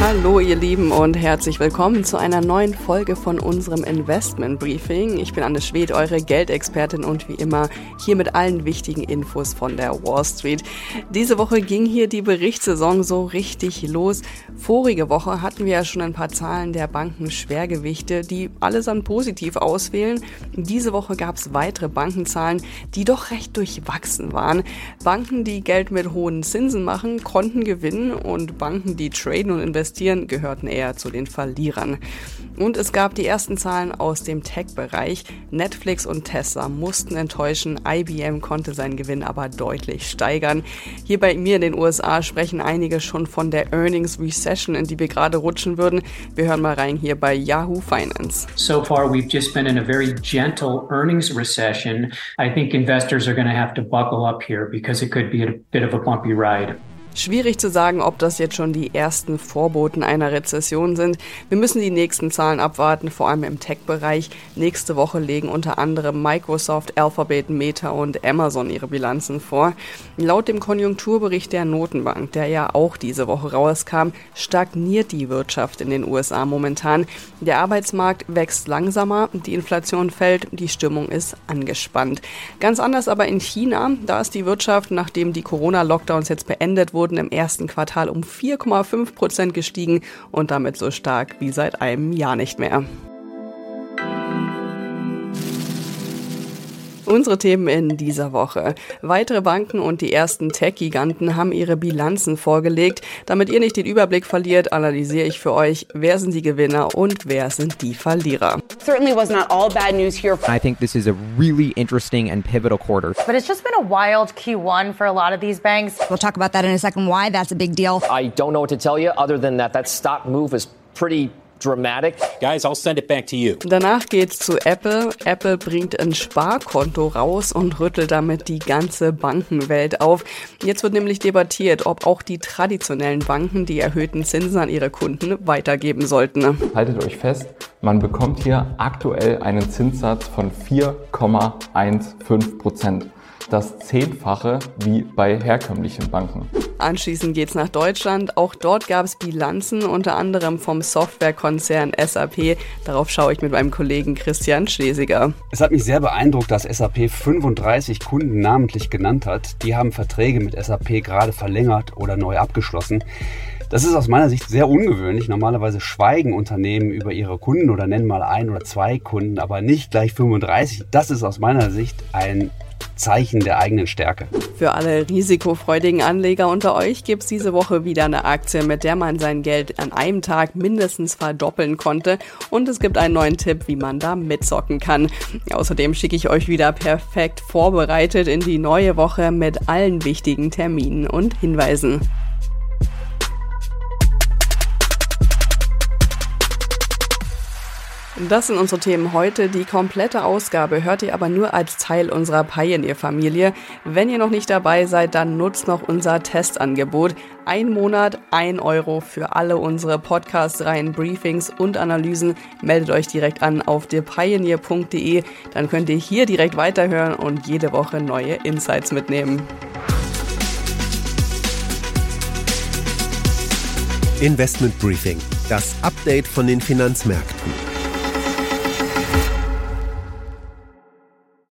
Hallo ihr Lieben und herzlich willkommen zu einer neuen Folge von unserem Investment Briefing. Ich bin Anne Schwed, eure Geldexpertin und wie immer hier mit allen wichtigen Infos von der Wall Street. Diese Woche ging hier die Berichtssaison so richtig los. Vorige Woche hatten wir ja schon ein paar Zahlen der Banken-Schwergewichte, die allesamt positiv auswählen. Diese Woche gab es weitere Bankenzahlen, die doch recht durchwachsen waren. Banken, die Geld mit hohen Zinsen machen, konnten gewinnen und Banken, die traden und investieren, investieren, gehörten eher zu den Verlierern. Und es gab die ersten Zahlen aus dem Tech-Bereich. Netflix und Tesla mussten enttäuschen. IBM konnte seinen Gewinn aber deutlich steigern. Hier bei mir in den USA sprechen einige schon von der Earnings Recession, in die wir gerade rutschen würden. Wir hören mal rein hier bei Yahoo Finance. So far, we've just been in a very gentle earnings recession. I think investors are going to have to buckle up here because it could be a bit of a bumpy ride. Schwierig zu sagen, ob das jetzt schon die ersten Vorboten einer Rezession sind. Wir müssen die nächsten Zahlen abwarten, vor allem im Tech-Bereich. Nächste Woche legen unter anderem Microsoft, Alphabet, Meta und Amazon ihre Bilanzen vor. Laut dem Konjunkturbericht der Notenbank, der ja auch diese Woche rauskam, stagniert die Wirtschaft in den USA momentan. Der Arbeitsmarkt wächst langsamer, die Inflation fällt, die Stimmung ist angespannt. Ganz anders aber in China, da ist die Wirtschaft, nachdem die Corona-Lockdowns jetzt beendet wurden, wurden im ersten Quartal um 4,5 Prozent gestiegen und damit so stark wie seit einem Jahr nicht mehr. Unsere Themen in dieser Woche. Weitere Banken und die ersten Tech-Giganten haben ihre Bilanzen vorgelegt. Damit ihr nicht den Überblick verliert, analysiere ich für euch, wer sind die Gewinner und wer sind die Verlierer. Certainly was not all bad news here. I think this is a really interesting and pivotal quarter. But it's just been a wild Q1 for a lot of these banks. We'll talk about that in a second why that's a big deal. I don't know what to tell you other than that that stock move is pretty dramatic. Guys, I'll send it back to you. Danach geht's zu Apple. Apple bringt ein Sparkonto raus und rüttelt damit die ganze Bankenwelt auf. Jetzt wird nämlich debattiert, ob auch die traditionellen Banken die erhöhten Zinsen an ihre Kunden weitergeben sollten. Haltet euch fest, man bekommt hier aktuell einen Zinssatz von 4,15 Prozent das Zehnfache wie bei herkömmlichen Banken. Anschließend geht's nach Deutschland. Auch dort gab es Bilanzen, unter anderem vom Softwarekonzern SAP. Darauf schaue ich mit meinem Kollegen Christian Schlesiger. Es hat mich sehr beeindruckt, dass SAP 35 Kunden namentlich genannt hat. Die haben Verträge mit SAP gerade verlängert oder neu abgeschlossen. Das ist aus meiner Sicht sehr ungewöhnlich. Normalerweise schweigen Unternehmen über ihre Kunden oder nennen mal ein oder zwei Kunden, aber nicht gleich 35. Das ist aus meiner Sicht ein Zeichen der eigenen Stärke. Für alle risikofreudigen Anleger unter euch gibt es diese Woche wieder eine Aktie, mit der man sein Geld an einem Tag mindestens verdoppeln konnte. Und es gibt einen neuen Tipp, wie man da mitzocken kann. Außerdem schicke ich euch wieder perfekt vorbereitet in die neue Woche mit allen wichtigen Terminen und Hinweisen. Das sind unsere Themen heute. Die komplette Ausgabe hört ihr aber nur als Teil unserer Pioneer-Familie. Wenn ihr noch nicht dabei seid, dann nutzt noch unser Testangebot. Ein Monat, ein Euro für alle unsere Podcast-Reihen, Briefings und Analysen. Meldet euch direkt an auf thepioneer.de. Dann könnt ihr hier direkt weiterhören und jede Woche neue Insights mitnehmen. Investment Briefing, das Update von den Finanzmärkten.